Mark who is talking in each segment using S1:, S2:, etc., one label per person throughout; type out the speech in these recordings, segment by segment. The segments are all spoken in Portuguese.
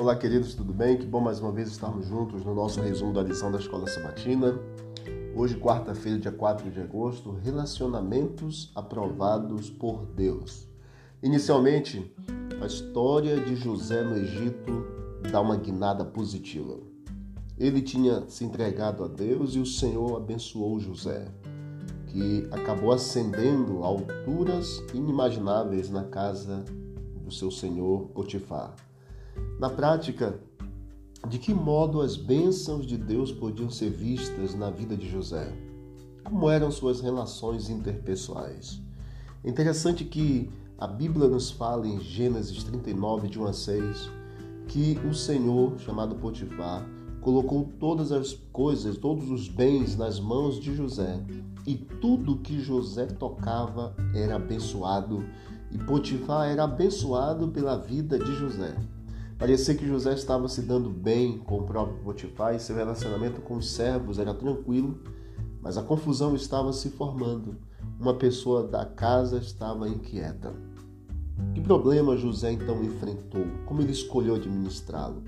S1: Olá, queridos, tudo bem? Que bom mais uma vez estarmos juntos no nosso resumo da lição da Escola Sabatina. Hoje, quarta-feira, dia 4 de agosto, relacionamentos aprovados por Deus. Inicialmente, a história de José no Egito dá uma guinada positiva. Ele tinha se entregado a Deus e o Senhor abençoou José, que acabou ascendendo a alturas inimagináveis na casa do seu senhor Potifar. Na prática, de que modo as bênçãos de Deus podiam ser vistas na vida de José? Como eram suas relações interpessoais? É interessante que a Bíblia nos fala em Gênesis 39, de 1 a 6, que o Senhor, chamado Potifar, colocou todas as coisas, todos os bens nas mãos de José, e tudo que José tocava era abençoado, e Potifar era abençoado pela vida de José. Parecia que José estava se dando bem com o próprio Potifar e seu relacionamento com os servos era tranquilo, mas a confusão estava se formando. Uma pessoa da casa estava inquieta. Que problema José então enfrentou? Como ele escolheu administrá-lo?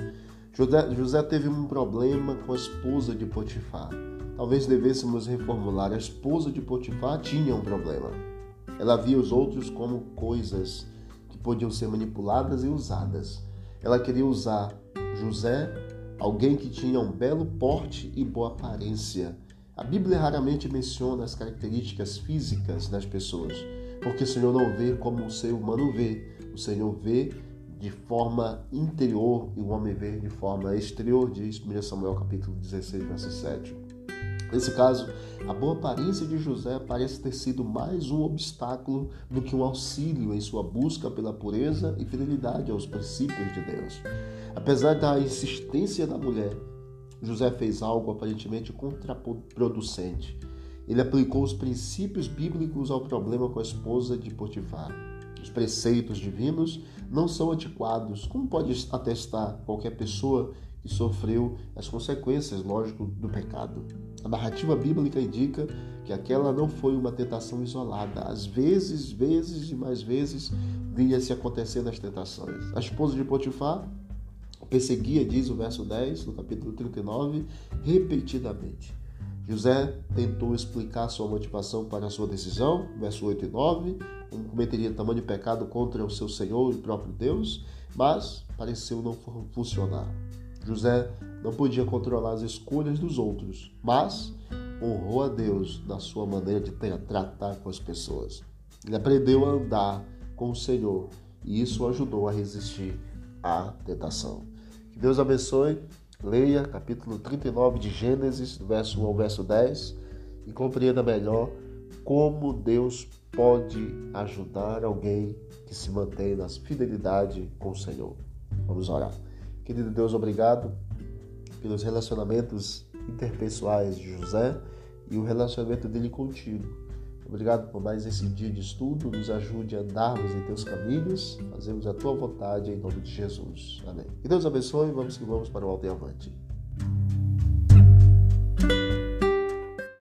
S1: José, José teve um problema com a esposa de Potifar. Talvez devêssemos reformular. A esposa de Potifar tinha um problema. Ela via os outros como coisas que podiam ser manipuladas e usadas. Ela queria usar José, alguém que tinha um belo porte e boa aparência. A Bíblia raramente menciona as características físicas das pessoas, porque o Senhor não vê como o ser humano vê. O Senhor vê de forma interior e o homem vê de forma exterior, diz 1 Samuel capítulo 16, verso 7. Nesse caso, a boa aparência de José parece ter sido mais um obstáculo do que um auxílio em sua busca pela pureza e fidelidade aos princípios de Deus. Apesar da insistência da mulher, José fez algo aparentemente contraproducente. Ele aplicou os princípios bíblicos ao problema com a esposa de Potifar. Os preceitos divinos não são antiquados, como pode atestar qualquer pessoa que sofreu as consequências, lógico, do pecado. A narrativa bíblica indica que aquela não foi uma tentação isolada. Às vezes, vezes e mais vezes, vinha-se acontecendo as tentações. A esposa de Potifar perseguia, diz o verso 10 do capítulo 39, repetidamente. José tentou explicar sua motivação para a sua decisão, verso 8 e 9, não cometeria tamanho pecado contra o seu Senhor e próprio Deus, mas pareceu não funcionar. José não podia controlar as escolhas dos outros, mas honrou a Deus na sua maneira de tratar com as pessoas. Ele aprendeu a andar com o Senhor e isso o ajudou a resistir à tentação. Que Deus abençoe. Leia capítulo 39 de Gênesis, verso 1 ao verso 10 e compreenda melhor como Deus pode ajudar alguém que se mantém na fidelidade com o Senhor. Vamos orar. Querido Deus, obrigado pelos relacionamentos interpessoais de José e o relacionamento dele contigo. Obrigado por mais esse dia de estudo. Nos ajude a andarmos em teus caminhos, fazemos a tua vontade em nome de Jesus. Amém. Que Deus abençoe. Vamos que vamos para o alto e avante.